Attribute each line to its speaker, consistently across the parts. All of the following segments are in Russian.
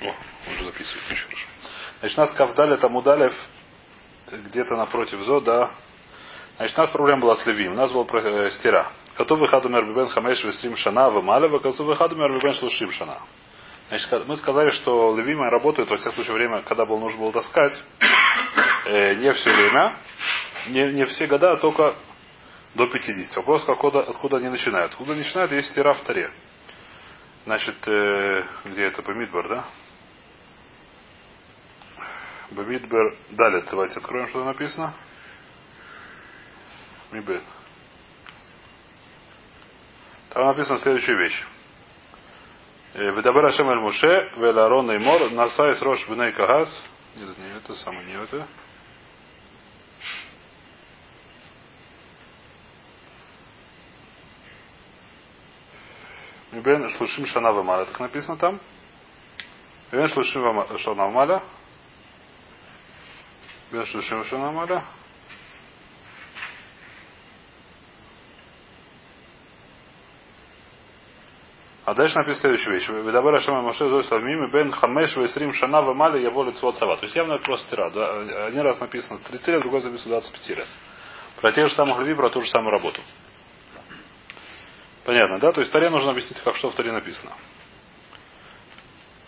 Speaker 1: О, уже записывает, очень хорошо. Значит, у нас Кавдаль это Мудалев где-то напротив Зо, да. Значит, у нас проблема была с Левим. У нас был э, стира. Коту выхаду мербибен хамеш вестрим шана в малева, коту выхаду мербибен шлушим шана. Значит, мы сказали, что левимы работают, во всяком случае, время, когда было нужно было таскать, э, не все время, не, не все года, а только до 50. Вопрос, откуда, откуда они начинают. Откуда начинают, есть стира в таре. Значит, э, где это, Бамидбар, да? Бамидбар, далее, давайте откроем, что написано. Мибет. Там написана следующая вещь. Ведабер Ашем Эль Муше, Вель Арон и Мор, Насайс Рош Бней Кагас. Нет, не это, самое не это. Мибен Шлушим Шана Вамаля. Так написано там. Мибен Шлушим Шана Вамаля. Мибен Шлушим Шана Вамаля. А дальше написано следующая вещь. Ведабер Ашема Маше Зой Славмим Бен Хамеш Весрим Шана Вамали Яво Лицо Цава. То есть явно это просто тира. Да? Один раз написано с 30 лет, другой записано 25 лет. Про тех же самых людей, про ту же самую работу. Понятно, да? То есть Таре нужно объяснить, как что в Таре написано.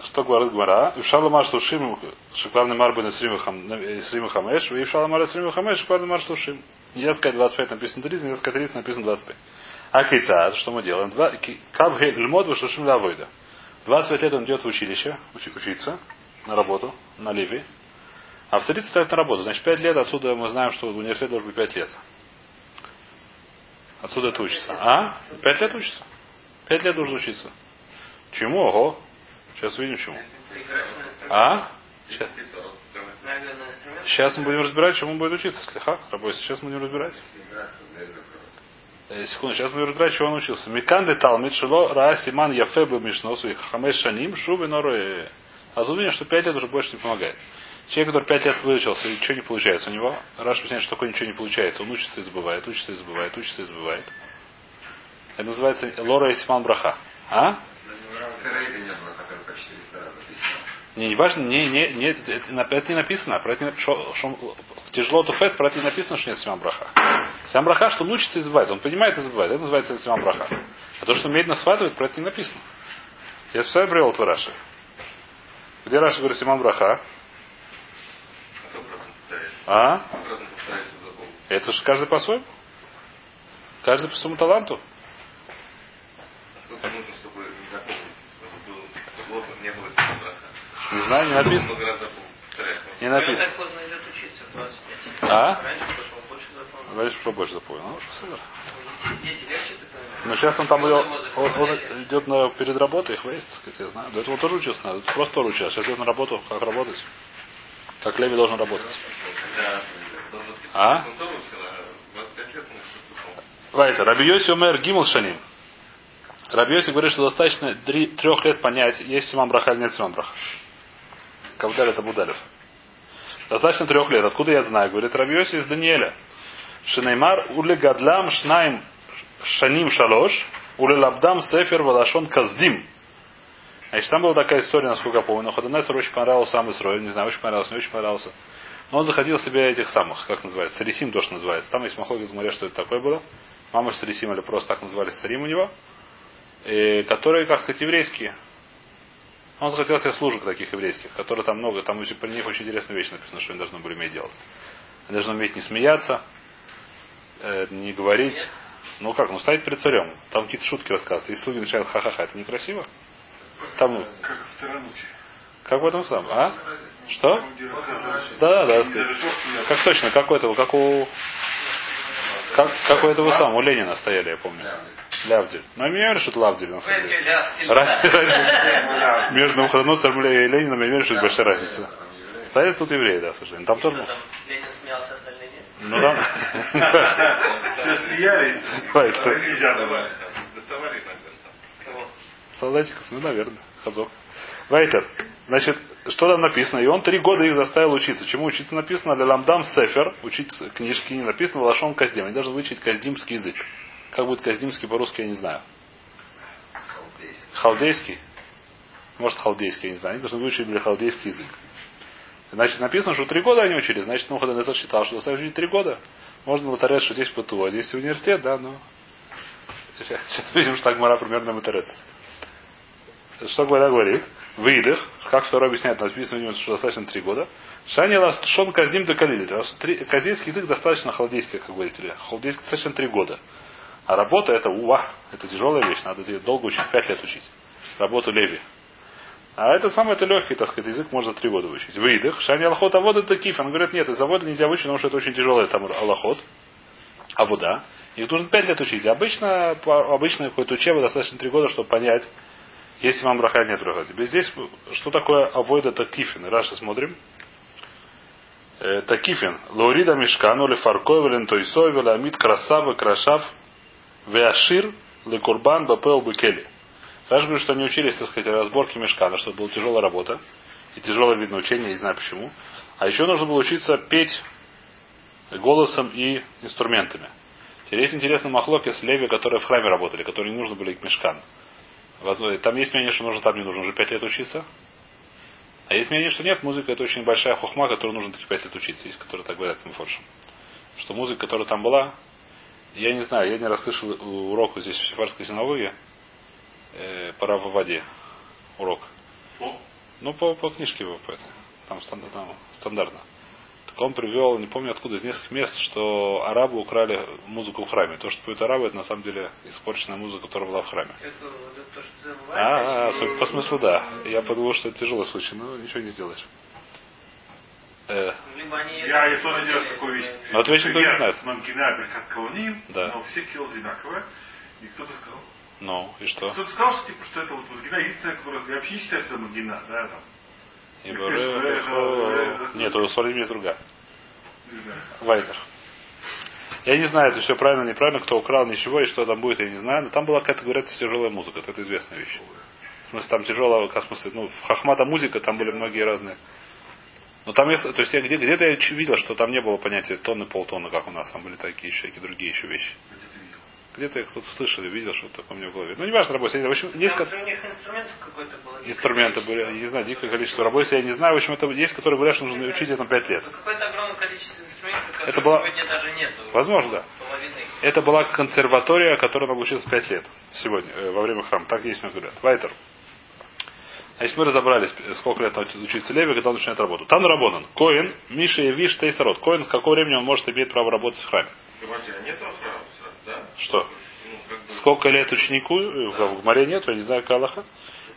Speaker 1: Что говорит Гмара? И в Шаламар Сушим, Шиклавный Марбен Срима Хамеш, и в Шаламар Срима Хамеш, Шиклавный Мар Сушим. Нельзя сказать 25 написано 30, нельзя сказать 30 написано 25. А кейцад, что мы делаем? Кавгель льмод вышушим лавойда. 25 лет он идет в училище, учиться, на работу, на Ливи. А в 30 ставит на работу. Значит, 5 лет отсюда мы знаем, что в университете должен быть 5 лет. Отсюда это учится. А? 5 лет учится. 5 лет должен учиться. Чему? Ого. Сейчас увидим чему. А? Сейчас. Сейчас мы будем разбирать, чему будет учиться. Слеха, работать. Сейчас мы будем разбирать. Э, секунду, сейчас мы разбирать, чего он учился. Миканды Талмит Шило Ра Мишносу и Хамеш Шаним. А задумение, что пять лет уже больше не помогает. Человек, который пять лет выучился, и ничего не получается у него, Раш объясняет, что такое ничего не получается. Он учится и забывает, учится и забывает, учится и забывает. Это называется Лора Исман Браха. А? Не, не важно, не, не, не, это, это не написано. Про это не, шо, шо, тяжело туфес, про это не написано, что нет Симам Браха. Симам Браха, что он учится и забывает. Он понимает и забывает. Это называется Симам Браха. А то, что умеет насватывать, про это не написано. Я специально привел Раши. Где Раши говорит Симам Браха? А? Это же каждый по-своему. Каждый по своему таланту. Не знаю, не написано. Не написано. А? Раньше что больше запомнил. Ну, супер. Но сейчас он там идет, он, он идет на, перед работой, их вейст, так сказать, я знаю. До этого тоже учился, надо. Просто тоже учился. Сейчас идет на работу, как работать. Как Леви должен работать. А? Вайта. Раби умер Гимл Шаним. Раби говорит, что достаточно трех лет понять, есть Симам Браха или нет Симам Браха. Кавдаль это Будалев. Достаточно трех лет. Откуда я знаю? Говорит Рабиоси из Даниэля. Шинеймар уле гадлам шнаим шаним шалош уле лабдам сефер валашон каздим. Значит, там была такая история, насколько я помню. Но Ходонесер очень понравился сам Исроиль. Не знаю, очень понравился, не очень понравился. Но он заходил себе этих самых, как называется, Сарисим тоже называется. Там есть Махлог из моря, что это такое было. Мама Сарисим или просто так называли Сарим у него. И, которые, как сказать, еврейские. Он захотел себе служек таких еврейских, которые там много, там очень, про них очень интересная вещь написана, что они должны были уметь делать. Они должны уметь не смеяться, э, не говорить. Ну как, ну стоять перед царем. Там какие-то шутки рассказывают. И слуги начинают ха-ха-ха, это некрасиво? Там, ну, как в Как в этом самом? А? Что? Да, да, да. Как точно, как у этого, как у как, как у этого самого, у Ленина стояли, я помню. Лявдиль. Но я не верю, что это Лавдиль, на самом деле. Между Навуходоносором и Лениным я верю, что это большая разница. Стоят тут евреи, да, к сожалению. Там тоже...
Speaker 2: Ленин смеялся, остальные нет?
Speaker 1: Ну да.
Speaker 3: Все смеялись.
Speaker 2: Доставали.
Speaker 1: Солдатиков, ну, наверное. Хазок. Вайтер. Значит, что там написано? И он три года их заставил учиться. Чему учиться написано? Леламдам Сефер. Учить книжки не написано. Лашон Каздим. Они должны выучить каздимский язык. Как будет каздимский по-русски, я не знаю. Халдейский. Может, халдейский, я не знаю. Они должны выучить халдейский язык. Значит, написано, что три года они учили. Значит, Нухадонецер считал, что достаточно учить три года. Можно было что здесь ПТУ, а здесь университет, да, но... Сейчас видим, что так Мара примерно Матарец. Что Гвара говорит? Выдох. Как второй объясняет, написано у него, что достаточно три года. Шани шон казним до. Казинский язык достаточно халдейский, как говорите. Халдейский достаточно три года. А работа это уа, это тяжелая вещь, надо долго учить, пять лет учить. Работу Леви. А это самое это легкий, так сказать, язык можно три года учить. Выдох. Шани а вода это киф. Он говорит, нет, из завода нельзя учить, потому что это очень тяжелый там аллахот. А вода. Их нужно пять лет учить. Обычно, обычно какой-то учеба достаточно три года, чтобы понять, если вам браха нет браха. Теперь здесь, что такое авойда такифин? Раша смотрим. Э, такифин. Лаурида мешкану, лефаркой, лентойсой, веламид красав, крашав, веашир, лекурбан, бапел, бекели. Раш говорит, что они учились, так сказать, разборке мешкана, что была тяжелая работа. И тяжелое видно учение, не знаю почему. А еще нужно было учиться петь голосом и инструментами. Теперь есть интересный махлок из Леви, которые в храме работали, которые не нужны были к мешкану. Там есть мнение, что нужно там не нужно уже пять лет учиться. А есть мнение, что нет, музыка это очень большая хухма, которую нужно таки пять лет учиться. Есть, которые так говорят Мфоршем. Что музыка, которая там была, я не знаю, я не раз слышал урок здесь в Сефарской синагоге, э, пора в воде. Урок. Ну, по, по книжке его, по там, там стандартно он привел, не помню откуда, из нескольких мест, что арабы украли музыку в храме. То, что поют арабы, это на самом деле испорченная музыка, которая была в храме.
Speaker 2: Это, это то, что
Speaker 1: а, а, по смыслу да. Я подумал, что это тяжелый случай, но ничего не сделаешь.
Speaker 3: Э. Я и тоже делаю такую вещь.
Speaker 1: Но это вещь никто не знает.
Speaker 3: Да. но все килл одинаковые. И кто-то сказал,
Speaker 1: ну, и что?
Speaker 3: Кто-то сказал, что, типа, что это вот Мангина единственная, которая... Я вообще не считаю, что это Мангина, да, там.
Speaker 1: Нет, у Свалим есть другая. Вайтер. Я не знаю, это все правильно, неправильно, кто украл ничего и что там будет, я не знаю. Но там была какая-то, говорят, тяжелая музыка. Это известная вещь. В смысле, там тяжелая, в смысле, ну, в Хахмата музыка, там были многие разные. Но там, есть, то есть я где, где-то я видел, что там не было понятия тонны, полтонны, как у нас. Там были такие еще, какие другие еще вещи. Где-то я кто-то слышал и видел, что такое у меня в голове. Ну, не важно, работа. В общем, несколько...
Speaker 2: у них инструментов какой-то было.
Speaker 1: Инструменты были, я не знаю, дикое количество работы. Я не знаю, в общем, это есть, которые говорят, что нужно учить это 5 лет.
Speaker 2: Какое-то огромное количество инструментов, которые
Speaker 1: это была...
Speaker 2: сегодня даже нет.
Speaker 1: Возможно, да. Это была консерватория, которая могла учиться 5 лет сегодня, э, во время храма. Так есть, говорят. Вайтер. Значит, мы разобрались, сколько лет учиться Леви, когда он начинает работу. Там Рабонан. Коин, Миша и Виш Тейсарот. Коин, с какого времени он может иметь право работать в храме?
Speaker 3: А нет да?
Speaker 1: Что? Сколько лет ученику, э, в Гмаре нет, я не знаю, Калаха.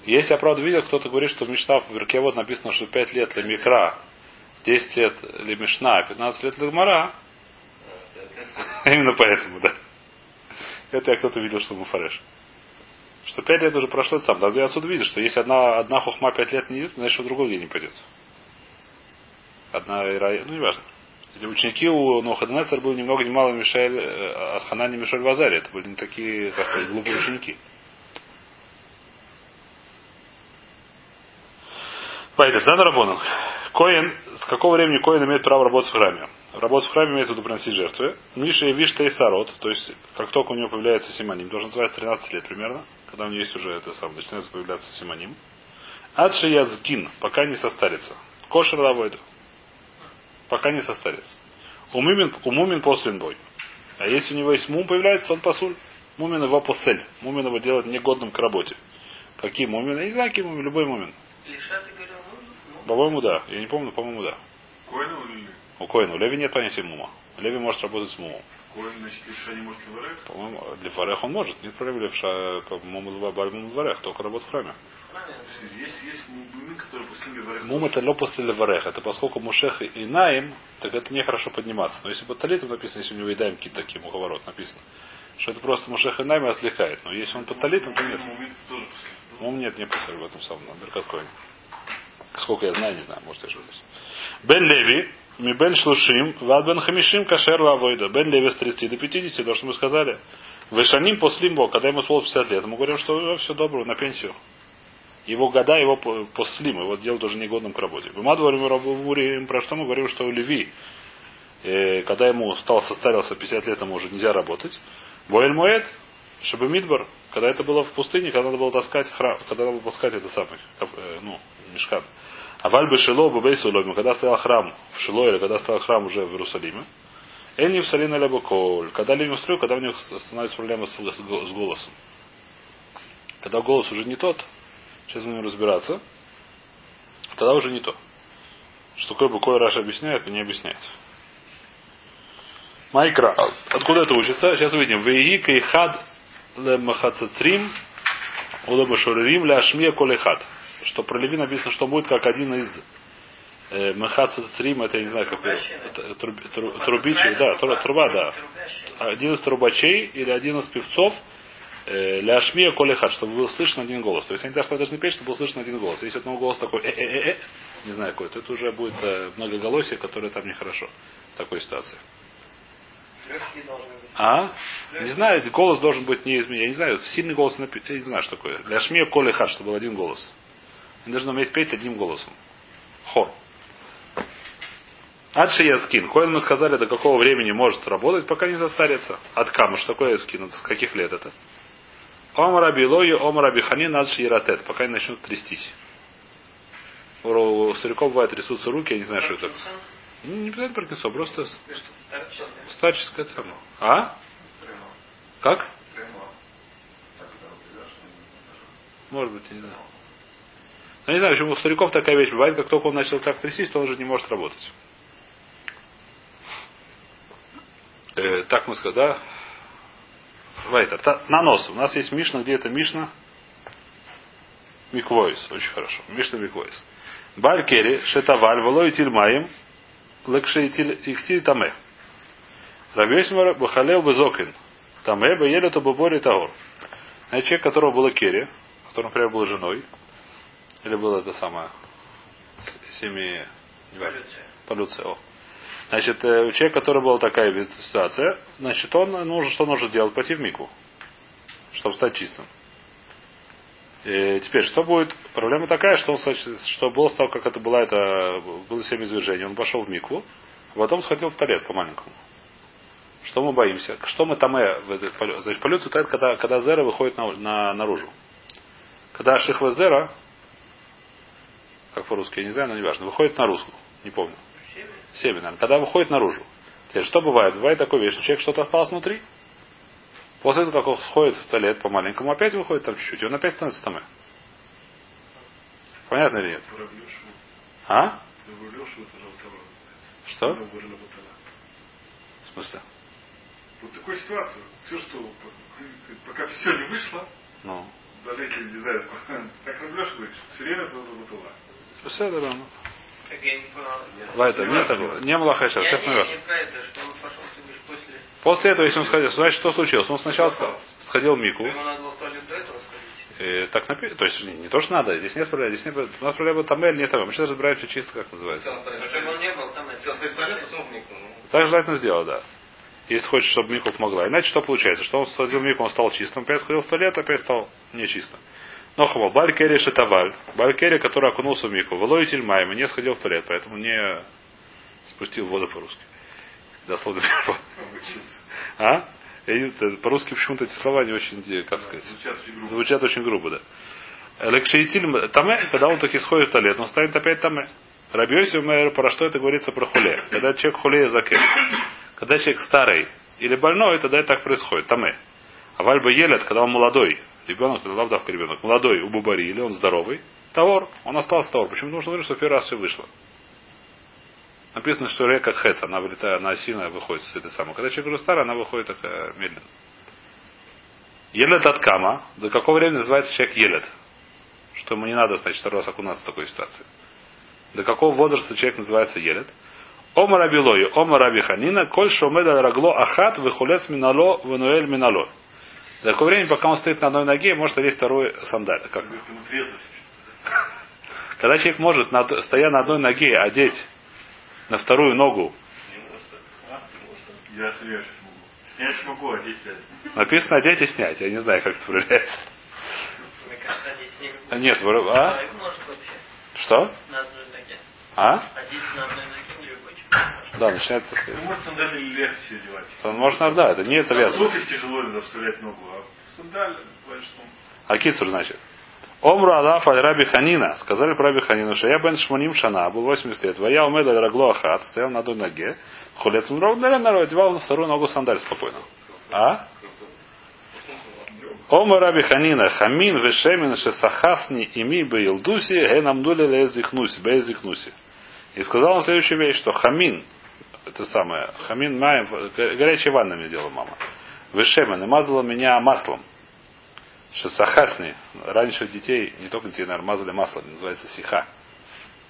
Speaker 1: Если я правда видел, кто-то говорит, что в Мишна в Веркевод написано, что 5 лет для Микра, 10 лет для Мишна, 15 лет для Гмара. Именно поэтому, да. Это я кто-то видел, что Муфареш. Что 5 лет уже прошло, это сам. Тогда я отсюда видишь, что если одна, одна хухма 5 лет не идет, значит, что другой день не пойдет. Одна ну не важно. Ученики у Нохаднецер были ни много ни мало Мишель, э, Ханани Мишель Вазари. Это были не такие, так сказать, глупые ученики. Поэтому, да, Рабонан. Коин, с какого времени Коин имеет право работать в храме? Работать в храме имеется в виду приносить жертвы. Миша и Вишта и Сарот, то есть как только у него появляется симоним, должен называться 13 лет примерно, когда у него есть уже это самое, начинается появляться симоним. Адши язкин, пока не состарится. Кошер лавойду пока не состарится. У мумин, у мумин после бой. А если у него есть мум появляется, то он посуль. Мумин его посель. Мумин его делает негодным к работе. Какие мумин? Я не знаю, какие мумин, любой мумин. По-моему, да. Я не помню, по-моему, да.
Speaker 3: Коина или
Speaker 1: У Коина. У Леви нет понятия мума. Леви может работать с мумом.
Speaker 3: Коин, значит, левша не может леварех?
Speaker 1: По-моему, леварех он может. Нет проблем левша, по-моему, леварех, только работать в храме.
Speaker 3: Есть, есть мумин, который после леварех.
Speaker 1: Мум это ло после леварех. Это поскольку мушех и наим, так это нехорошо подниматься. Но если бы талитом написано, если у него и даем какие-то такие муховорот написано, что это просто мушех и наим отвлекает. Но если он под талитом, то нет. Мум нет, не после в этом самом. Беркат Коин. Сколько я знаю, не знаю, может я ошибаюсь. Бен Леви, ми бен шлушим, вад бен хамишим кашер лавойда. Бен Леви с 30 до 50, то, что мы сказали. Вышаним после когда ему стало 50 лет, мы говорим, что все добро, на пенсию его года его послим, его делают уже негодным к работе. Мы говорим про что мы говорим, что у Леви, э, когда ему стал состарился 50 лет, ему уже нельзя работать. Боэль Муэт, Чтобы Мидбар, когда это было в пустыне, когда надо было таскать храм, когда надо было таскать это самый, э, ну, мешкан. А вальбы Шило, Бубейсу Лойму, когда стоял храм в Шило, или когда стоял храм уже в Иерусалиме, в Салина Лебуколь. Когда люди строят, когда у них становится проблема с, с, с голосом. Когда голос уже не тот, сейчас мы будем разбираться, тогда уже не то. Что такое Букой Раша объясняет, но не объясняет. Майкра. Откуда это учится? Сейчас увидим. Веги кейхад лемахацацрим улабашурим ляшмия колехад. Что про Леви написано, что будет как один из э, Махацацрим, это я не знаю, как труб, труб, трубичей, да, труба, да. Один из трубачей или один из певцов Ляшмия колехат, чтобы был слышно один голос. То есть они даже должны петь, чтобы был слышно один голос. Если одного голос такой э э э не знаю какой, то это уже будет э, многоголосие, которое там нехорошо в такой ситуации. А? Не знаю, голос должен быть не изменен. Я не знаю, сильный голос, я не знаю, что такое. Ляшмия колехат, чтобы был один голос. Они должны уметь петь одним голосом. Хор. Адши Яскин. Коин мы сказали, до какого времени может работать, пока не застарится. От кама, что такое Яскин? С каких лет это? Омараби Лои, Омараби Ханин, Адши Яратет. Пока не начнут трястись. У стариков бывает трясутся руки, я не знаю, что это. Не, не обязательно Паркинсон, просто старческая цена. А? Как? Может быть, не знаю. Но не знаю, почему у стариков такая вещь бывает, как только он начал так трястись, то он уже не может работать. Э, так мы сказали, да? Вайтер. На нос. У нас есть Мишна, где это Мишна? Миквойс. Очень хорошо. Мишна Миквойс. Балькери, Шетаваль, Волой Тильмаем, Лекшейтиль Ихтиль Таме. Рабьесмар Бахалев Безокин. Таме Баелю Табубори Таор. Значит, человек, которого было Керри, который, например, был женой, или было это самое семьи, не важно, полюция, о. Значит, э, у человека, который была такая ситуация, значит, он нужно, что нужно делать? Пойти в мику, чтобы стать чистым. И теперь, что будет? Проблема такая, что, он, что было с того, как это было, это было семь извержений. Он пошел в мику, а потом сходил в туалет по-маленькому. Что мы боимся? Что мы там, э, значит, полюция тает, когда, когда зера выходит на, на, наружу. Когда шихва зера, как по-русски, я не знаю, но не важно, выходит наружу, не помню. Семя, наверное. Когда выходит наружу. Теперь, что бывает? Бывает такой вещь, что человек что-то осталось внутри. После того, как он сходит в туалет по-маленькому, опять выходит там чуть-чуть, и он опять становится там. Понятно или нет? А? Что? В смысле?
Speaker 3: Вот такой ситуации. Все, что пока все не вышло, ну. даже если не знаю, так Раблеш говорит, все время было бутыла.
Speaker 1: Все, да, Вайта, нет такого. Не было хайша, сейчас
Speaker 2: не
Speaker 1: После этого, если он сходил, значит, что случилось? Он сначала сходил в Мику. И, так напи... То есть не, не то, что надо, здесь нет проблем, здесь нет проблем. У нас проблема там или нет там. Мы сейчас разбираемся чисто, как называется. Так желательно сделать, да. Если хочешь, чтобы Мику помогла. Иначе что получается? Что он сходил Мику, он стал чистым, опять сходил в туалет, опять стал нечистым. Но хвал. Балькери шетаваль. Балькери, который окунулся в мику. Велой тельмайм. Не сходил в туалет, поэтому не спустил воду по-русски. Дословно. А? По-русски почему-то эти слова не очень, как сказать, звучат очень грубо, звучат очень грубо да. Лекшейтиль таме, когда он таки сходит в туалет, он станет опять таме. Рабьёси про что это говорится про хуле? Когда человек хуле закет. Когда человек старый или больной, тогда это так происходит. Таме. А вальба елет, когда он молодой, ребенок, это лавдавка ребенок, молодой у Бубари, или он здоровый, Тавор, он остался Тавор. Почему? Потому что говорит, что первый раз все вышло. Написано, что река Хец, она вылетает, она сильно выходит с этой самой. Когда человек уже старый, она выходит такая медленно. Елет от Кама. До какого времени называется человек Елет? Что ему не надо, значит, второй раз окунаться в такой ситуации. До какого возраста человек называется Елет? Ома Рабилой, Ома Раби Ханина, Коль Шомеда Рагло Ахат, Вихулец Минало, Венуэль Минало. До какого времени, пока он стоит на одной ноге, может одеть второй сандаль. Как? Когда человек может, стоя на одной ноге, одеть на вторую ногу.
Speaker 3: Я снять Снять могу, одеть
Speaker 1: Написано одеть и снять. Я не знаю, как это проверяется.
Speaker 2: Мне кажется, одеть не
Speaker 1: а, Нет, а? Что?
Speaker 2: На одной ноге.
Speaker 1: А?
Speaker 2: Одеть на одной ноге
Speaker 1: да, начинает, так
Speaker 3: Ну, может, сандали легче одевать.
Speaker 1: Можно, да, это не это
Speaker 3: лязг. Слушай, тяжело иногда вставлять ногу, а что
Speaker 1: А кицур, значит. Омру Алаф аль Раби Ханина. Сказали про Раби Ханину, что я бен Шманим Шана, был 80 лет. Вая умед аль Рагло Ахат, стоял на одной ноге. Хулец Мров, наверное, одевал на вторую ногу сандаль спокойно. А? Ома Раби Ханина, Хамин Вешемин Шесахасни Ими Бейлдуси, Генамдули Лезихнуси, Бейзихнуси. И сказал он следующую вещь, что Хамин, это самое, Хамин Маем, горячей ванной мне делала мама. Вешемин, и мазала меня маслом. Шесахасни. Раньше детей, не только детей, наверное, мазали маслом, называется сиха.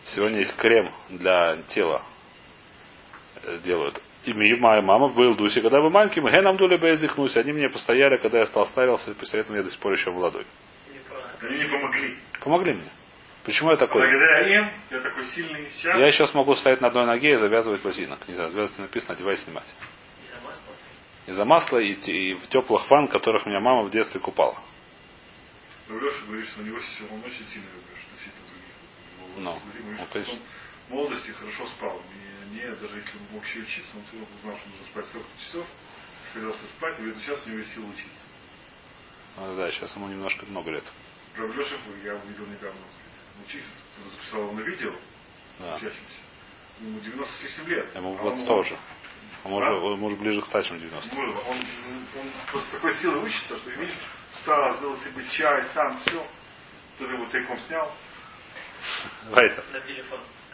Speaker 1: Сегодня есть крем для тела. Э, Делают. И моя мама был дуси, когда вы маленьким, ге нам дули безихнусь. Они мне постояли, когда я стал старился, и после этого я до сих пор еще молодой.
Speaker 3: Они не помогли.
Speaker 1: Помогли мне. Почему я такой?
Speaker 3: Благодаря им я такой сильный. Сейчас
Speaker 1: Я еще смогу стоять на одной ноге и завязывать ботинок. Не знаю, завязывать написано, одевать, снимать.
Speaker 2: Из-за масла?
Speaker 1: Из-за масла и, и в теплых ванн, в которых меня мама в детстве купала.
Speaker 3: Но Леша говорит, что у него сейчас он очень сильно любит, что действительно других.
Speaker 1: Ну, ну, конечно.
Speaker 3: он в молодости хорошо спал. И не, даже если он мог еще учиться, он все равно узнал, что нужно спать столько часов, собирался спать, и говорит, сейчас у него есть сил учиться.
Speaker 1: Ну, да, сейчас ему немножко много лет.
Speaker 3: Про Леша я увидел недавно, учился, кто-то записал на видео,
Speaker 1: Да.
Speaker 3: учащимся. Ему 90 с лишним лет.
Speaker 1: Ему
Speaker 3: А он-
Speaker 1: 20 тоже. Он может,
Speaker 3: А?
Speaker 1: он может ближе к 100, чем 90.
Speaker 3: Он, он, он просто такой силой учится, что видишь, встал, сделал себе чай, сам все. Тоже его тайком снял.
Speaker 1: Вайтер.
Speaker 2: На телефон.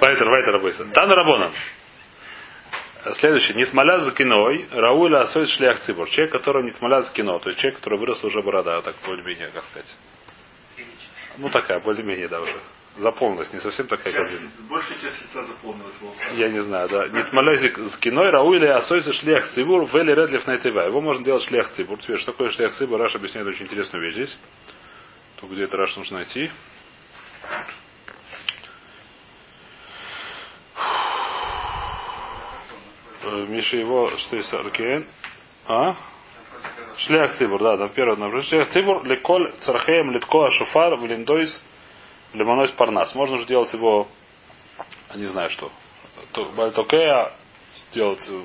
Speaker 1: Вайтер, Вайтер, обойся. Тана Рабонан. Следующий. Нитмаля за киной. Рауля асоид шлях цибур. Человек, которого нитмаля за кино. То есть человек, который вырос уже борода. Так более-менее, как сказать. Ну такая, более-менее, да, уже. Заполнилась. Не совсем такая,
Speaker 3: Часть- большая часть лица заполнилась волосами.
Speaker 1: Я не знаю, да. Нитмаля за киной. Рауля асоид шлях цибур. Вели редлив на Его можно делать шлях цибур. Теперь, что такое шлях цибур? Раш объясняет очень интересную вещь здесь. То где это Раш нужно найти. Э, Миша его, что есть Аркен? А? Шлях Цибур, да, там первое одно. Шлях Цибур, леколь цархеем литко ашуфар в линдойс лимонойс парнас. Можно же делать его, не знаю что, То- бальтокея, делать э,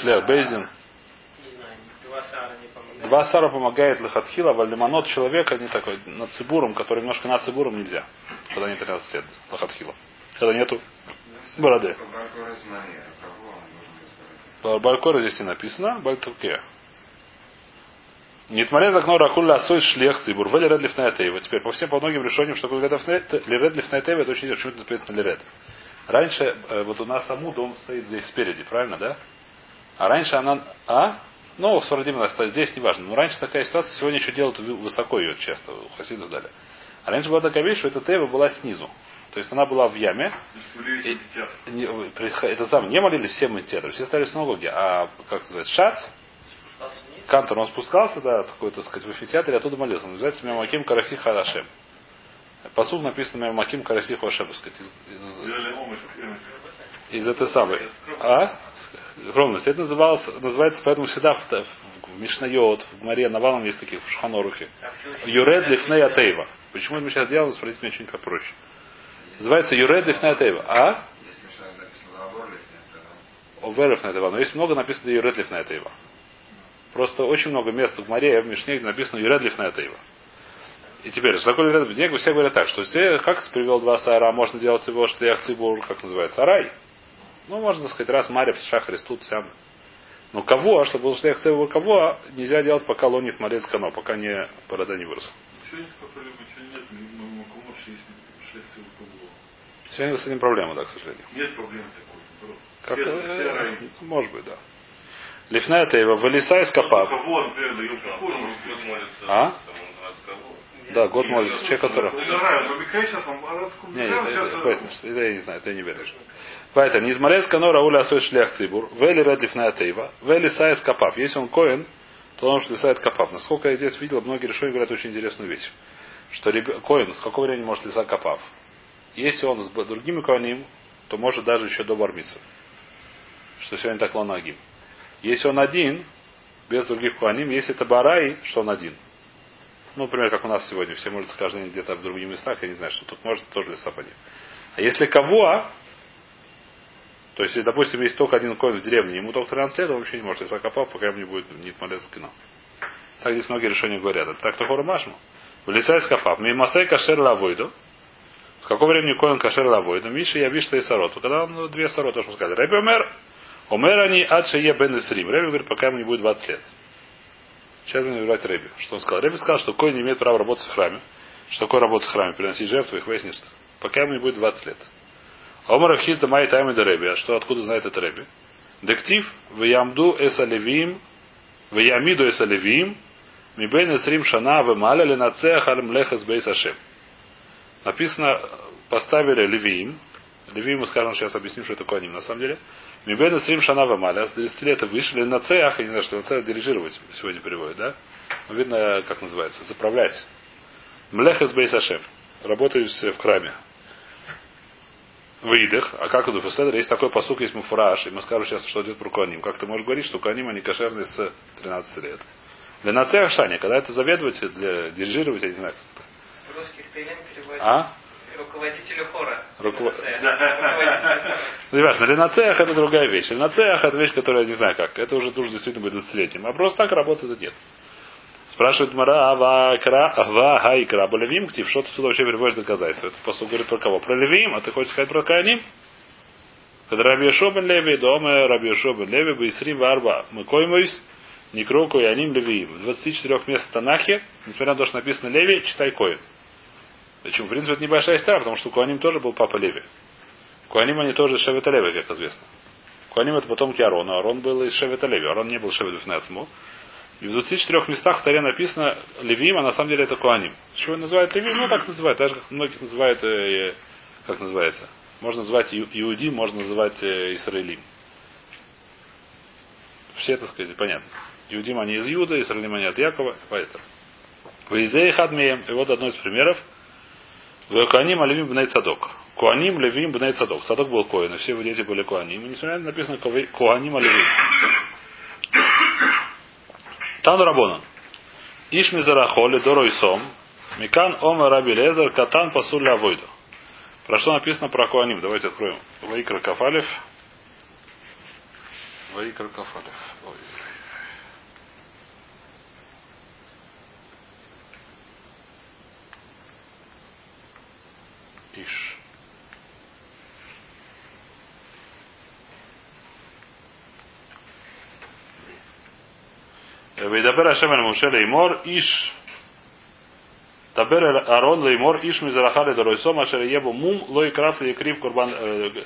Speaker 1: шлях Бейзин.
Speaker 2: Не два сара не.
Speaker 1: Два сара помогает лихатхила, вальдеманот человека не такой, над цибуром, который немножко над цибуром нельзя, когда нет 13 лет, лихатхила. Когда нету бороды. Балькора здесь не написано, Бальтурке. Нитмаре закно ракулля асой шлех цибур. Вели ред лифнайтеева. Теперь по всем, по многим решениям, что такое лиред лифнайтеева, это очень интересно. Почему это написано лиред? Раньше, э, вот у нас Амуд, он стоит здесь спереди, правильно, да? А раньше она... А? Ну, в Сфарадим она стоит здесь, неважно. Но раньше такая ситуация, сегодня еще делают вы- высоко ее часто, у хасидов дали. А раньше была такая вещь, что эта тева была снизу. То есть она была в яме, И- не, присх- это самое, не молились все мытьедры, все стали синагоги, а как называется, шац. Кантор, он спускался, да, такой, так сказать, в амфитеатре, оттуда молился. Он называется Мемаким Караси Харашем. Посуд написано Мемаким Караси Харашем, так сказать, из, из- этой самой. А? Скромность. Это называлось, называется, поэтому всегда в, в, в Мишнайот, в Маре Навалом есть таких, в Шханорухе. Юред Лифней Атеева. Почему это мы сейчас делаем, спросите меня что-нибудь попроще. Называется Юред Лифней Атеева. А?
Speaker 4: Написано Лабор, это
Speaker 1: но есть много написано Юред Лифней Атеева. Просто очень много мест в Маре, в Мишне, где написано Юред Лифней Атеева. И теперь, что такое Юред Лифней Все говорят так, что все, как привел два сара, можно делать его шлях цибур, как называется, арай. Ну, можно сказать, раз Марев, Шахрис, тут, сям. Но кого, чтобы был шлях цибур, кого нельзя делать, пока лонит морец кано, пока не борода не выросла. Сегодня с этим проблема, да, к сожалению.
Speaker 3: Нет проблемы такой.
Speaker 1: Как,
Speaker 3: Серый-
Speaker 1: э,
Speaker 3: серый.
Speaker 1: может быть, да. Лифная Тейва, вылезай из
Speaker 3: какую
Speaker 1: А? Да, год молится. Человек, который... Не,
Speaker 3: умирал,
Speaker 1: не,
Speaker 3: сейчас,
Speaker 1: это. Это я не знаю, это я не верю. Поэтому, не измарец кано рауля асой шлях цибур, вели ред лифная тейва, вели сайс капав. Если он коин, то он лисает капав. Насколько я здесь видел, многие решения говорят очень интересную вещь. Что коин с какого времени может лисать капав? Если он с другими коиним, то может даже еще до бармицы. Что сегодня так лонагим. Если он один, без других коаним, если это барай, что он один. Ну, например, как у нас сегодня, все молятся каждый день где-то в других местах, я не знаю, что тут может тоже леса по. А если кого, То есть, допустим, есть только один коин в деревне, ему только 13 лет, он вообще не может. Если окопав, пока ему не будет не молец кино. Так здесь многие решения говорят. Это так то машму. В лица из копав. Мимасей кашер лавойду. С какого времени коин кашер лавойду? Миша я вижу и сароту. Когда он две сароты, что сказать. Рэби умер. Умер они ад шее бен исрим. Рэби говорит, пока ему не будет 20 лет. Сейчас будем выбирать Рэби. Что он сказал? Рэби сказал, что коин не имеет права работать в храме. Что такое работать в храме? Приносить жертвы, их выяснится. Пока ему не будет 20 лет. Омар Хизда Май Тайми Рэби. А что, откуда знает это Рэби? Дектив в Ямду Эсалевим в Ямиду Эсалевим Мибейн Эсрим Шана в Маля Ленацех Аль-Млехас Бейс Ашем. Написано, поставили Левиим. Левиим мы скажем, сейчас объясним, что такое ним на самом деле. Мибейн Эсрим Шана в Маля. С 30 лет вышли Ленацех, я не знаю, что Ленацех дирижировать сегодня переводит, да? Ну, видно, как называется, заправлять. Млехас Бейс Ашем. Работающие в храме. Выйдах, а как это Феседр, есть такой посук, есть муфраж, и мы скажем сейчас, что идет про Куаним. Как ты можешь говорить, что Куаним они кошерные с 13 лет? Для нацех шани, когда это заведовать, для дирижировать, я не знаю как
Speaker 2: это. Русских.
Speaker 1: А?
Speaker 2: Руководителю хора.
Speaker 1: Руковод... Неважно, Ленацех это другая вещь. Ленацех это вещь, которая я не знаю как. Это уже нужно действительно быть 20-летним. А просто так работать это нет. Спрашивает Мара, ава кра, ава хайкра, болевим, ктив, что ты сюда вообще приводишь доказательства? Это посыл говорит про кого? Про Левим, а ты хочешь сказать про Кааним? Когда Раби Йошо Леви, дома Раби Йошо Леви, Бейсри Варба, мы коймусь, не кроку и аним Левиим. В 24 мест в Танахе, несмотря на то, что написано Леви, читай Коин. Почему? В принципе, это небольшая история, потому что Куаним тоже был папа Леви. Куаним они тоже из Шевета Леви, как известно. Куаним это потомки Арона. Арон был из Шевета Леви. Арон не был Шевет Вифнецму. И в 24 местах в Таре написано Левим, а на самом деле это Куаним. Чего называют Левим? Ну, так называют. Так же, как многих называют, э, как называется? Можно называть Иудим, можно называть э, Исраилим. Все, так сказать, понятно. Иудим они из Иуда, Исраилим они от Якова, поэтому. Вейзей Хадмеем, и вот одно из примеров. В Куаним Алевим Бней Цадок. Куаним Левим Бней Цадок. Цадок был Коин, и все его дети были Куаним. И несмотря на написано Куаним Алевим. Тану Рабонан. Ишми Зарахоли Дорой Сом. Микан Ома Раби Лезер Катан Пасуля Авойду. Про что написано про Куаним? Давайте откроем. Ваикр Кафалев. Ваикр Кафалев. Ой. Иш. וידבר השם אל משה לאמר איש. דבר אהרן לאמר איש מזרעך לדרתם אשר יהיה בו מום לא יקרב להקריב קרבן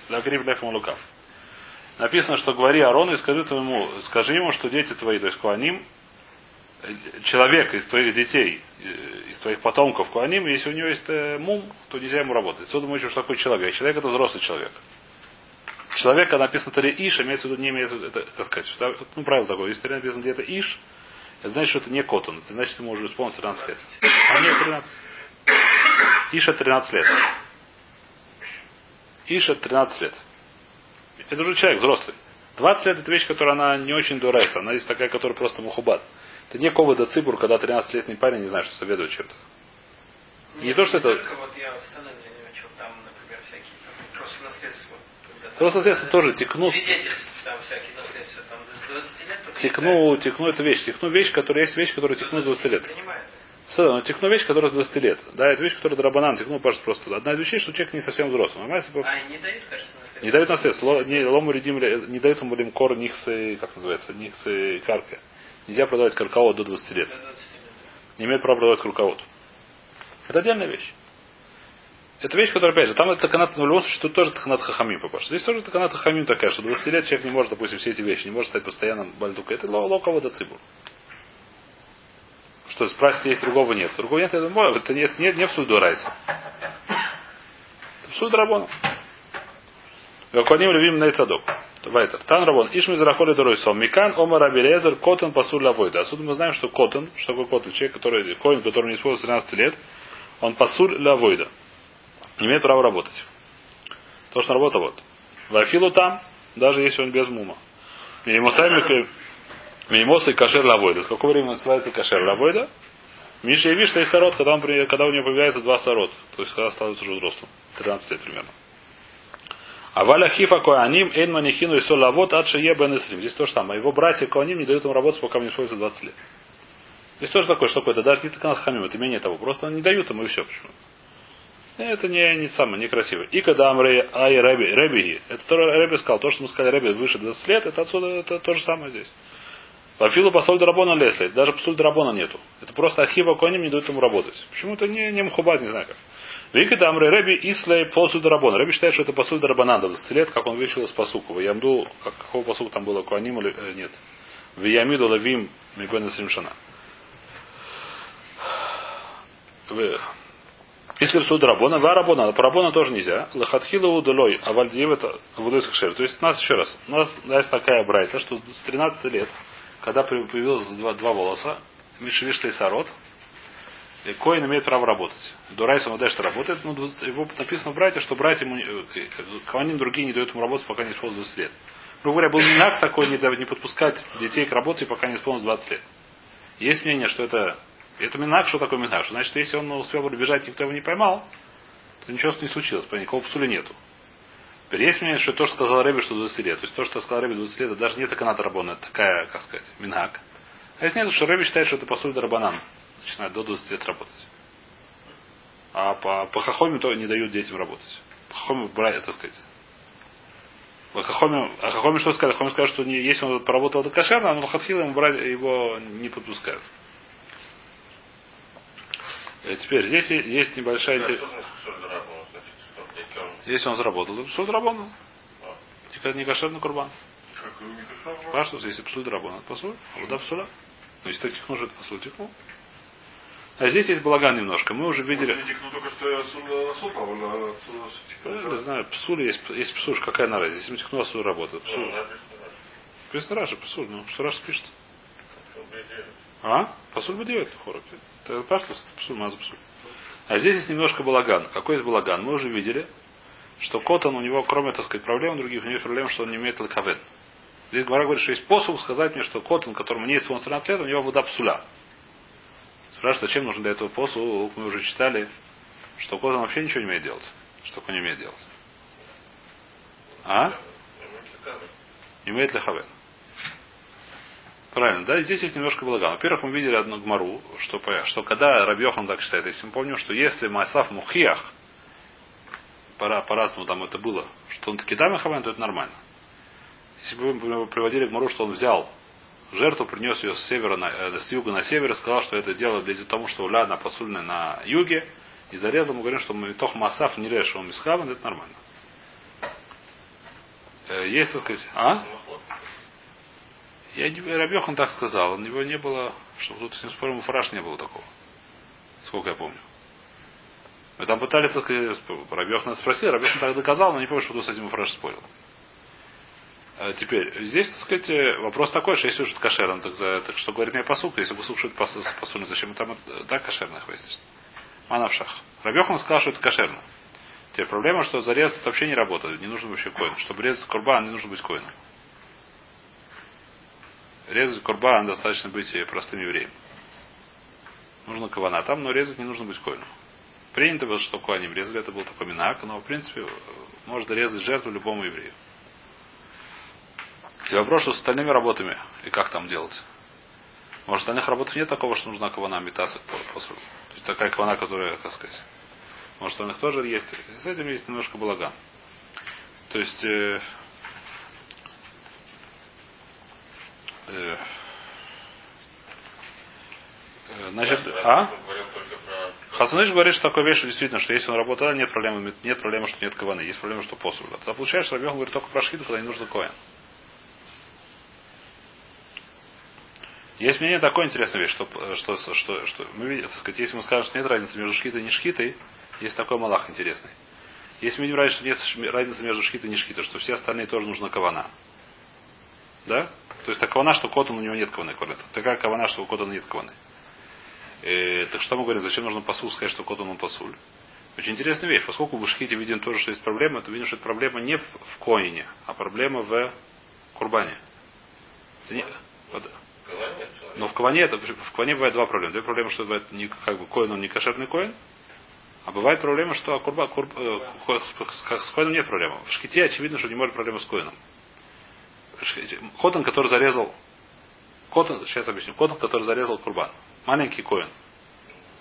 Speaker 1: להקריב לחם אלוקיו. Написано, что говори Арону и скажи, твоему, скажи ему, что дети твои, то есть כהנים, человек из твоих детей, из твоих потомков כהנים, если у него есть мум, то нельзя ему работать. Отсюда мы учим, что такой человек. Человек это взрослый человек. Человек, когда написано Торе איש, имеется в виду, не имеется в виду, это, как сказать, ну, правило такое, если написано где-то איש, это значит, что это не Котон. Это значит, ему уже исполнилось 13 лет. А мне 13. Иша 13 лет. Иша 13 лет. Это уже человек взрослый. 20 лет это вещь, которая она не очень дурайса. Она есть такая, которая просто мухубат. Это не ковода цибур, когда 13-летний парень не знает, что советует чем-то. Не, не то, что это...
Speaker 2: Вот я в начал, там, например, всякие там, просто наследство.
Speaker 1: Просто наследство тоже текну.
Speaker 2: Там всякие наследства. Там,
Speaker 1: Текну, текну это вещь. Текну вещь, которая есть вещь, которая текну с 20 лет. Все, но текну вещь, которая с 20 лет. Да, это вещь, которая драбанан, текну просто. Одна из вещей, что человек не совсем взрослый. А,
Speaker 2: а не дают, кажется, наследство?
Speaker 1: Не дают наследство. Не, лому редим, не дают ему лимкор нихсы, как называется, нихсы карка. Нельзя продавать каркаот до 20 лет. Не имеет права продавать каркаот. Это отдельная вещь. Это вещь, которая, опять же, там это канат, но в любом случае, тут тоже канат хахамим попасть. Здесь тоже канат хахамим такая, что 20 лет человек не может, допустим, все эти вещи, не может стать постоянным бальдукой. Это локово до цибур. Что, спросите, есть другого нет. Другого нет, это, это нет, нет, не в суд Райса. Это в суд Рабона. Ваконим любим на Ицадок. Вайтер. Тан Рабон. Ишми зарахоли доройсом. Микан ома рабелезер котон пасур лавойда. Отсюда мы знаем, что котон, что такое котон, человек, который, коин, который не использует 13 лет, он пасур лавойда имеет право работать. То, что работа вот. Вафилу там, даже если он без мума. Мимоса и кашер лавойда. С какого времени называется кашер лавойда? Миша и Вишна и сорот, когда, он, когда у него появляется два сорот. То есть когда становится уже взрослым. 13 лет примерно. А валя хифа коаним эйн манихину и солавот адше ебен Здесь то же самое. Его братья коаним не дают ему работать, пока не используется 20 лет. Здесь тоже такое, что такое, это даже не так хамим, это менее того. Просто не дают ему и все. Почему? Это не, не самое некрасиво. И когда Амрей Ай Рэби, Рэби, это то Рэби сказал, то, что мы сказали Рэби выше 20 лет, это отсюда это то же самое здесь. Вафилу посоль драбона лесли. Даже посоль драбона нету. Это просто архива конем не дают ему работать. Почему это не, не мхубат, не знаю как. Вики Дамры Рэби Ислей посуль драбона. Рэби считает, что это посуль драбанан до 20 лет, как он вышел из посуку. В Ямду, как, какого посука там было, Куаним или э, нет. В Ямиду Лавим Мибен Сримшана. Если суд рабона, ва рабона, по рабона тоже нельзя. Лахатхила удалой, а вальдиев это вудойс То есть у нас еще раз, у нас есть такая брайта, что с 13 лет, когда появилось два, два волоса, Мишевишта и Сарот, и Коин имеет право работать. Дурайс он что работает, но его написано в брате, что братья ему, э, Каваним другие не дают ему работать, пока не исполнилось 20 лет. Грубо говоря, был минак такой, не, не подпускать детей к работе, пока не исполнилось 20 лет. Есть мнение, что это это минак, что такое минак? Значит, если он успел бежать, никто его не поймал, то ничего не случилось, никакого псуля нету. Теперь есть мнение, что то, что сказал Рэби, что 20 лет. То есть то, что сказал Рэби 20 лет, это даже не такая рабона, это такая, как сказать, минак. А если нет, что Рэби считает, что это посуль дарабанан. Начинает до 20 лет работать. А по, по хахоме то не дают детям работать. По хахоме брать, так сказать. По хахоме, а хахоме что сказали? Хахоме сказали, что не, если он поработал это кошерно, но хатхила ему брать его не подпускают. И теперь здесь есть небольшая интерес. Если он заработал, то псуд рабон. Не кошерный курбан. Паштус, если псуд рабон, это пасуль, а вода псуля. Ну, если так тихнул, это тихнул. А здесь есть балаган немножко. Мы уже видели. Я не знаю, псуль есть, есть псуль, какая на Здесь мы тихнула псуль работает. Псуль. Написано Раша, псуль, ну Раша пишет? А? Пасуль бы делает хорок. Это паштус, псуль, маза псуль. А здесь есть немножко балаган. Какой есть балаган? Мы уже видели, что Котан у него, кроме, так сказать, проблем других, у него есть проблема, что он не имеет лакавен. Здесь Гмара говорит, что есть способ сказать мне, что Котан, которому не исполнилось 13 лет, у него вода псуля. Спрашивает, зачем нужен для этого посуд? Мы уже читали, что Котан вообще ничего не умеет делать. Что такое не умеет делать? А? Не умеет ли хавен? Правильно, да, здесь есть немножко благо. Во-первых, мы видели одну гмару, что, что когда Рабьехан так считает, если мы помним, что если Масав Мухиях, пора, по-разному там это было, что он таки дам хаван, то это нормально. Если бы мы приводили гмару, что он взял жертву, принес ее с севера на, э, с юга на север и сказал, что это дело для того, что уля на посульная на юге, и зарезал, мы говорим, что мы тох масав не решил мисхаван, это нормально. Э, есть, так сказать, а? Я не, Рабьехан так сказал. У него не было, чтобы тут с ним спорим, фраж не было такого. Сколько я помню. Мы там пытались, Рабьехан спросил, Рабьехан так доказал, но не помню, что тут с этим фраж спорил. А теперь, здесь, так сказать, вопрос такой, что если уж это кошерно, так, за, так что говорит мне посука, если посука, что это посульно, зачем там это, да, кошерно хвастишь? Мана в шах. Рабьехан сказал, что это кошерно. Теперь проблема, что зарез вообще не работает, не нужно вообще коин. Чтобы резать курбан, не нужно быть коином резать курбан достаточно быть простым евреем. Нужно кавана там, но резать не нужно быть коином. Принято было, что коаним резали, это был такой минак, но в принципе можно резать жертву любому еврею. Теперь вопрос, что с остальными работами и как там делать. Может, остальных работах нет такого, что нужна кавана метаса после. То есть такая кавана, которая, как сказать. Может, них тоже есть. С этим есть немножко балаган. То есть, э, Э, э, значит, а? Хасаныш говорит, что такое вещь, что действительно, что если он работает, нет проблемы, нет проблемы, что нет каваны, есть проблема, что посуд. Тогда получается, что Рабион говорит только про шхиту, когда не нужно коин. Есть мнение такое интересная вещь, что, что, что, что мы видим, так сказать, если мы скажем, что нет разницы между шхитой и не шхитой, есть такой малах интересный. Если мы видим разницу, что нет разницы между шхитой и не шхитой, что все остальные тоже нужна кавана. Да? То есть так кавана, что котон у него нет каваны. Такая кавана, что у котона нет каваны. Э, так что мы говорим, зачем нужно посул сказать, что котон он посуль? Очень интересная вещь. Поскольку в Шхите видим тоже, что есть проблема, то видим, что это проблема не в коине, а проблема в курбане. Это не... Но в каване это в каване бывает два проблемы. Две проблемы, что бывает не, как бы коин он не кошерный коин, А бывает проблема, что курба, курб, э, с, с коином нет проблемы. В шките очевидно, что не может проблема с коином. Котон, который зарезал Котон, сейчас объясню. Котон, который зарезал курбан. Маленький коин.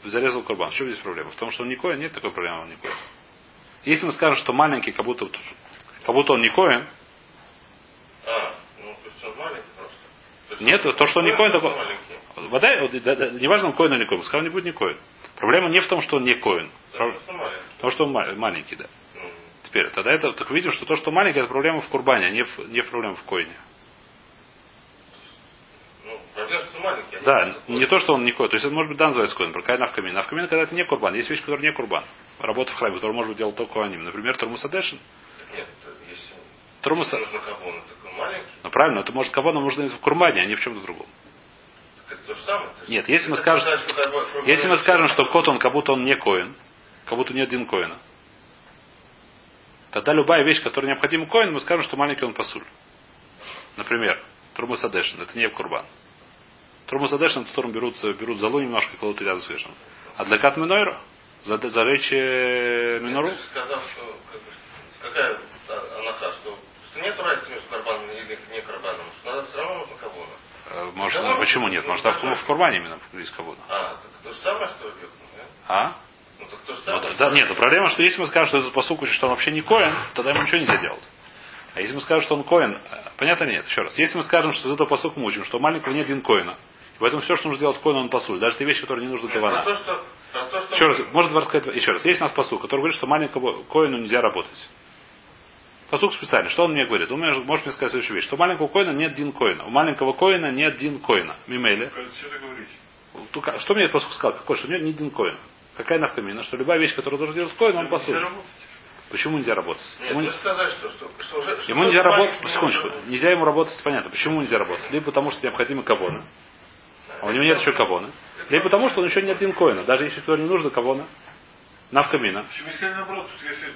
Speaker 1: Зарезал курбан. В чем здесь проблема? В том, что он не коин, нет такой проблемы, он не коин. Если мы скажем, что маленький, как будто, как будто он не коин.
Speaker 5: А, ну, то есть он маленький.
Speaker 1: Нет, то, что он не коин, такой. Вода, неважно, он коин или не коин. Пускай он не будет не коин. Проблема не в том, что он не коин. Потому что он маленький, да. Ну. Теперь, тогда это, так видим, что то, что маленький, это проблема в курбане, а не в, не в проблема в коине. Да, не то, что он не коин. То есть это может быть да называется коин, про навкамин. Навкамин, когда это не курбан. Есть вещь, которая не курбан. Работа в храме, которую может быть делал только аним. Например, Турмусадешин.
Speaker 5: Нет,
Speaker 1: Турмуса... Ну правильно, это может кого нужно в курбане, а не в чем-то другом.
Speaker 5: Самое?
Speaker 1: Нет, если мы скажем, если мы скажем, что кот он, как будто он не коин, как будто нет один коина, тогда любая вещь, которая необходима коин, мы скажем, что маленький он посуль. Например, Трумасадешин, это не курбан. Трумасадеш, на котором берут, берут залу немножко и кладут рядом с вешаном. А для кат минойра? За, зажечь э, минору?
Speaker 5: Ты сказал, что какая анаха, что, что нет разницы между карбаном и не карбаном, что надо все равно нужно кавона.
Speaker 1: Э, может, ну, почему нет? Может, так в Курбане именно из кавона.
Speaker 5: А, так то же самое, что ли?
Speaker 1: А?
Speaker 5: Ну, так то же самое.
Speaker 1: Ну, да, нет, проблема, что если мы скажем, что этот посук учит, что он вообще не коин, тогда ему ничего нельзя делать. А если мы скажем, что он коин, э, понятно нет? Еще раз. Если мы скажем, что из этого посука мы учим, что у маленького нет один коина, Поэтому все, что нужно делать коину, он посуль. Даже те вещи, которые не нужны кавана.
Speaker 5: То, что, то, что...
Speaker 1: Еще раз, может рассказать еще раз. Есть у нас посук, который говорит, что маленького коину нельзя работать. Посук специально. Что он мне говорит? Он мне, может мне сказать следующую вещь. Что у маленького коина нет дин коина. У маленького коина нет дин коина. Мимели. Что мне посук сказал? Какой? Что нет ни дин коина. Какая навкамина? Что любая вещь, которую должен делать коин, он посуль. Почему нельзя работать?
Speaker 5: Нет, ему, сказать, что, что, что
Speaker 1: ему нельзя работать, секундочку, нельзя ему работать, понятно. Почему нельзя работать? Либо потому, что необходимо кавона. А у него нет еще кавона. Либо потому, что он еще не один коина. Даже если кто не нужно кавона. Навкамина.
Speaker 3: Почему если наоборот, если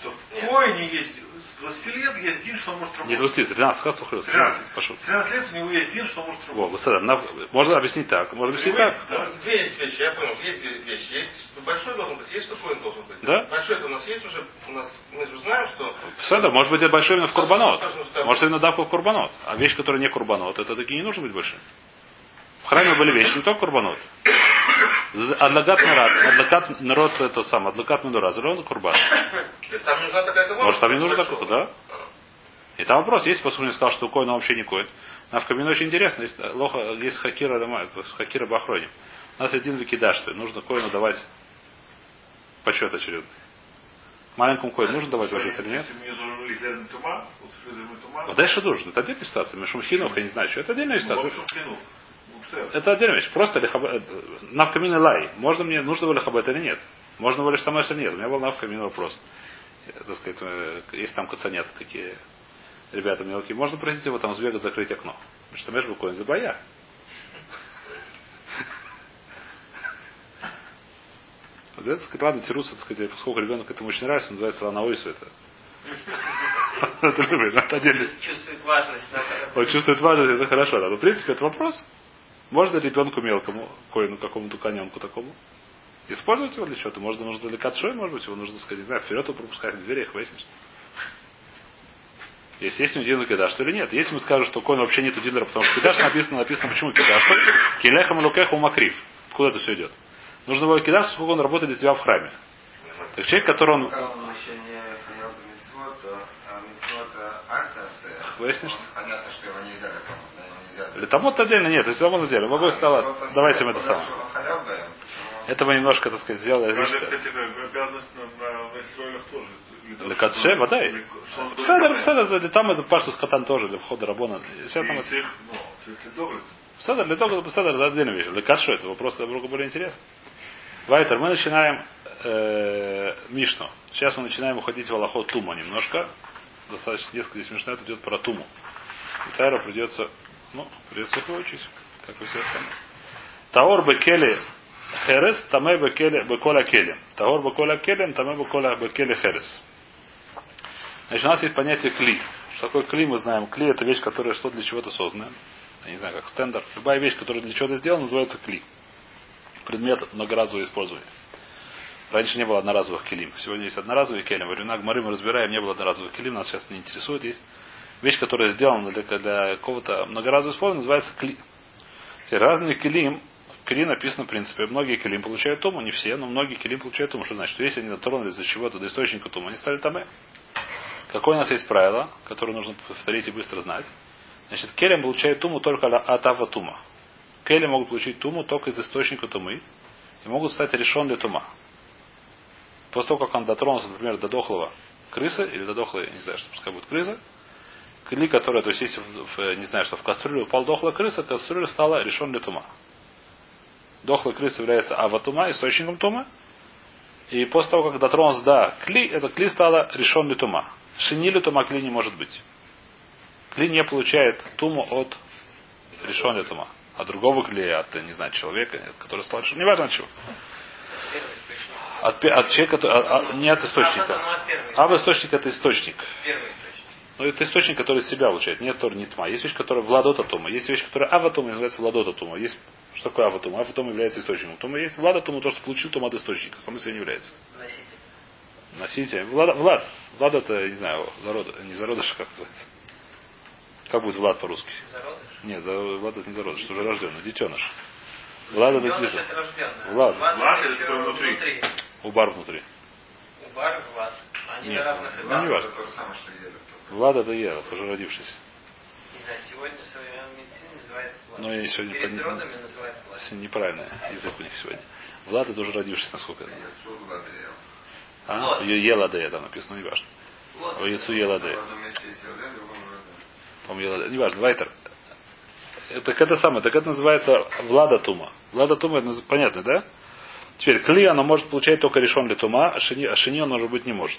Speaker 3: что в коине есть 20 лет есть дин, что он может работать.
Speaker 1: Не 20, 13, хас уходил. 13, пошел.
Speaker 3: 13 лет у него есть дин, что он может работать.
Speaker 1: Во, на, можно объяснить так. Можно объяснить так.
Speaker 5: Да. Две есть вещи, я понял. Есть две вещи. Есть что большой должен быть, есть что коин должен быть.
Speaker 1: Да?
Speaker 5: Большой это у нас есть уже, у нас, мы же знаем, что...
Speaker 1: Седа, может быть, это большой именно в курбанот. Может, именно давка в курбанот. А вещь, которая не курбанот, это такие не нужно быть большим. В храме были вещи, не только курбанот. Адлагат народ, адлагат народ это сам, адлагат минура, зелен курбан. Может, там не нужно такое, да? И там вопрос, есть послушник сказал, что кой, но вообще не кой. На в камине очень интересно, есть, лоха, есть хакира, хакира бахроним. У нас один викида, что нужно коину давать почет очередный. Маленькому коину нужно давать почет или нет? Вот дальше должен. Это отдельная ситуация. Мишум хинух, я не знаю, что это отдельная ситуация. Это отдельная вещь. Просто лихабет. Навкамин лай. Можно мне, нужно было лихабет или нет? Можно было штамеш или нет? У меня был навкамин вопрос. Так сказать, э, есть там кацанят какие ребята мелкие. Можно просить его там сбегать, закрыть окно. Штамеш буквально забоя. Это, сказать, ладно, тируться, так сказать, поскольку ребенок этому очень нравится, называется ланаойсу это. Это любит, это отдельно.
Speaker 2: Чувствует важность.
Speaker 1: Он чувствует важность, это хорошо. Но в принципе это вопрос. Можно ребенку мелкому, коину какому-то коненку такому, использовать его для чего-то? Можно, нужно для катшой, может быть, его нужно сказать, не знаю, вперед его пропускать в дверях, выяснишь. Если есть у него дин кидаш, что или нет. Если мы скажем, что коин вообще нету динера, потому что кидаш написано, написано, почему кидаш? Килехам лукеху макрив. Откуда это все идет? Нужно было кидаш, сколько он работает для тебя в храме. Так человек, который он... Выяснишь?
Speaker 4: Понятно, что его нельзя
Speaker 1: Летамот отдельно нет, то есть Летамот отдельно. Могу стало, давайте мы это самое. Это мы немножко, так сказать, сделали. Лекатше, водай. Пседер, пседер, для там это паштус катан тоже, для входа рабона. Это. Пседер, для того, пседер, это отдельная вещь. Лекатше, это вопрос намного более интересный. Вайтер, мы начинаем э, Мишну. Сейчас мы начинаем уходить в Аллахот Тума немножко. Достаточно несколько здесь Мишна, это идет про Туму. И Тайра придется ну, придется выучить, как и все остальные. Таор бекели херес, таме бекели беколя келем. Таор беколя келем, таме беколя бекели херес. Значит, у нас есть понятие кли. Что такое кли, мы знаем. Кли это вещь, которая что для чего-то создана. Я не знаю, как стендер. Любая вещь, которая для чего-то сделана, называется кли. Предмет многоразового использования. Раньше не было одноразовых килим. Сегодня есть одноразовые. Во времена Гмары мы разбираем, не было одноразовых килим, нас сейчас не интересует. Есть вещь, которая сделана для, для какого-то многоразового использования, называется кли. Разные килим, кли написано в принципе. Многие килим получают тому, не все, но многие килим получают тому. Что значит? Что если они дотронулись до чего-то, до источника тума, они стали тамэ. Какое у нас есть правило, которое нужно повторить и быстро знать? Значит, келем получает туму только от ава тума. Келем могут получить туму только из источника тумы и могут стать решен для тума. После того, как он дотронулся, например, до дохлого крысы, или до дохлой, не знаю, что пускай будет крыса, кли, которая, то есть если, в, не знаю, что в кастрюлю упал дохлая крыса, кастрюля стала решен для тума. Дохлая крыса является аватума, источником тума. И после того, как дотронулся до кли, это кли стало решен для тума. Шинили тума кли не может быть. Кли не получает туму от решен для тума. От другого клея, от, не знаю, человека, который стал решен. Неважно от чего. От, от человека, от, не от источника. А в источник это источник. Но это источник, который из себя получает. Нет тор, не тма. Есть вещь, которая владота тума. Есть вещь, которая аватума называется владота тума. Есть что такое аватума? Аватума является источником. Тума есть влада тума, то, что получил тума от источника. Само себе не является. Носитель. Носитель. Влад, Влад. Влад это, не знаю, зарод, не зародыш, как называется. Как будет Влад по-русски? Зародыш? Нет, за, Влад это не зародыш, это уже рожденный, детеныш. Влад это детеныш. Влад.
Speaker 3: Влад это кто внутри.
Speaker 1: Убар внутри.
Speaker 2: Убар, Влад. Они
Speaker 1: Нет,
Speaker 2: разных
Speaker 1: ну, не важно.
Speaker 4: Это то же самое, что Ева.
Speaker 1: Влад это Ева, тоже
Speaker 2: сегодня в называется Влад.
Speaker 1: Но я сегодня
Speaker 2: Перед
Speaker 1: пон-
Speaker 2: родами называется Влад.
Speaker 1: Неправильно язык у них сегодня. Влад это уже родившийся, насколько я знаю. А? Еладея там написано, не важно. О яйцу Еладея.
Speaker 4: В в.
Speaker 1: По-моему, Еладея. Не важно, Вайтер. Это, так это самое, так это называется Влада Тума. Влада Тума, это понятно, да? Теперь, кли оно может получать только решен для тума, а шини, а шини он уже быть не может.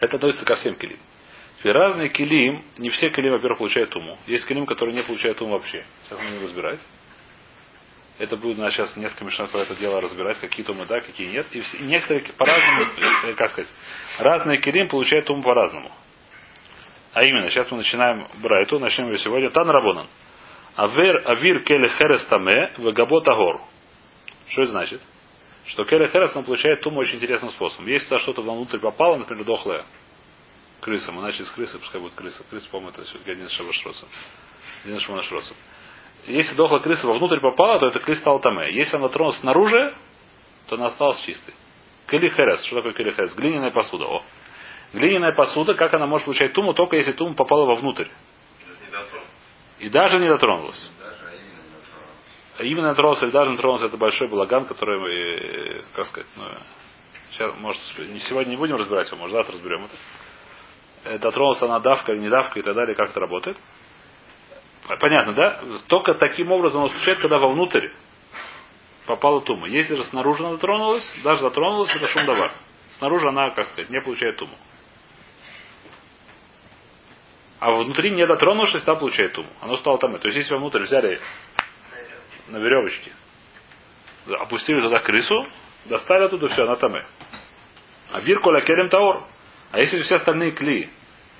Speaker 1: Это относится ко всем килим. Разные килим, не все килим, во-первых, получают туму. Есть килим, которые не получают туму вообще. Сейчас мы будем разбирать. Это будет у нас сейчас несколько минут про это дело разбирать, какие тумы да, какие нет. И, все, некоторые по-разному, э, как сказать, разные килим получают туму по-разному. А именно, сейчас мы начинаем Брайту, начнем ее сегодня. Тан Рабонан. Авер, авир келе херес таме, вегабот агор. Что это значит? Что келе херес получает туму очень интересным способом. Если туда что-то внутрь попало, например, дохлая крыса, мы начали с крысы, пускай будет крыса. Крыса, по-моему, это один из шабашроцев. Один из. Если дохлая крыса вовнутрь попала, то это крыса стала таме. Если она тронулась снаружи, то она осталась чистой. Кели херес. Что такое кели херес? Глиняная посуда. О. Глиняная посуда, как она может получать туму, только если тума попала вовнутрь. И даже не дотронулась.
Speaker 4: А именно не дотронулся.
Speaker 1: А тронулся или даже тронулся, это большой балаган, который мы, э, как сказать, ну, сейчас, может, сегодня не будем разбирать его, может, завтра разберем это. Э, Дотронулся она давка или не давка и так далее, как это работает. Понятно, да? Только таким образом он случается, когда вовнутрь попала тума. Если же снаружи она дотронулась, даже дотронулась, это шум давар. Снаружи она, как сказать, не получает туму. А внутри не дотронувшись, та получает туму. Оно стало там. То есть, если внутрь взяли на веревочке, опустили туда крысу, достали оттуда все, она там. А вир коля керем таор. А если все остальные кли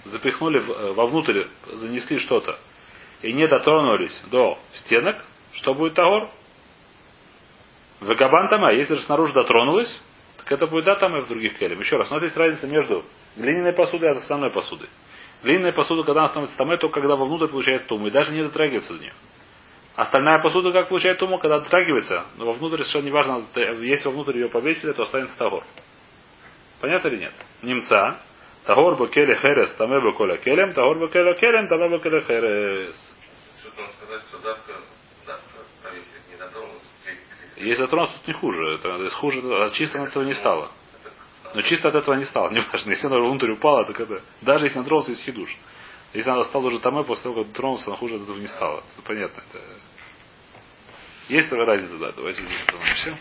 Speaker 1: запихнули в- э, вовнутрь, занесли что-то, и не дотронулись до стенок, что будет таор? Вегабан тама, если же снаружи дотронулась, так это будет да там и в других келем. Еще раз, у нас есть разница между глиняной посудой и основной посудой. Глиняная посуда, когда она становится тамой, только когда вовнутрь получает туму, и даже не дотрагивается до нее. Остальная посуда как получает туму, когда дотрагивается, но вовнутрь совершенно не важно, если вовнутрь ее повесили, то останется тагор. Понятно или нет? Немца. Тагор бакеле херес, таме баколя келем, тагор бакеле келем, таме бакеле херес.
Speaker 5: Что-то что давка, давка повесит, не дотронулся.
Speaker 1: Если затронулся, то не хуже. Это хуже, а чисто от этого не стало. Но чисто от этого не стало, неважно. Если она внутрь упала, так это... Даже если она тронулся из хидуш. Если она стала уже тамой, после того, как тронулся, она хуже от этого не стала. Это понятно. Это... Есть разница, да. Давайте здесь остановимся.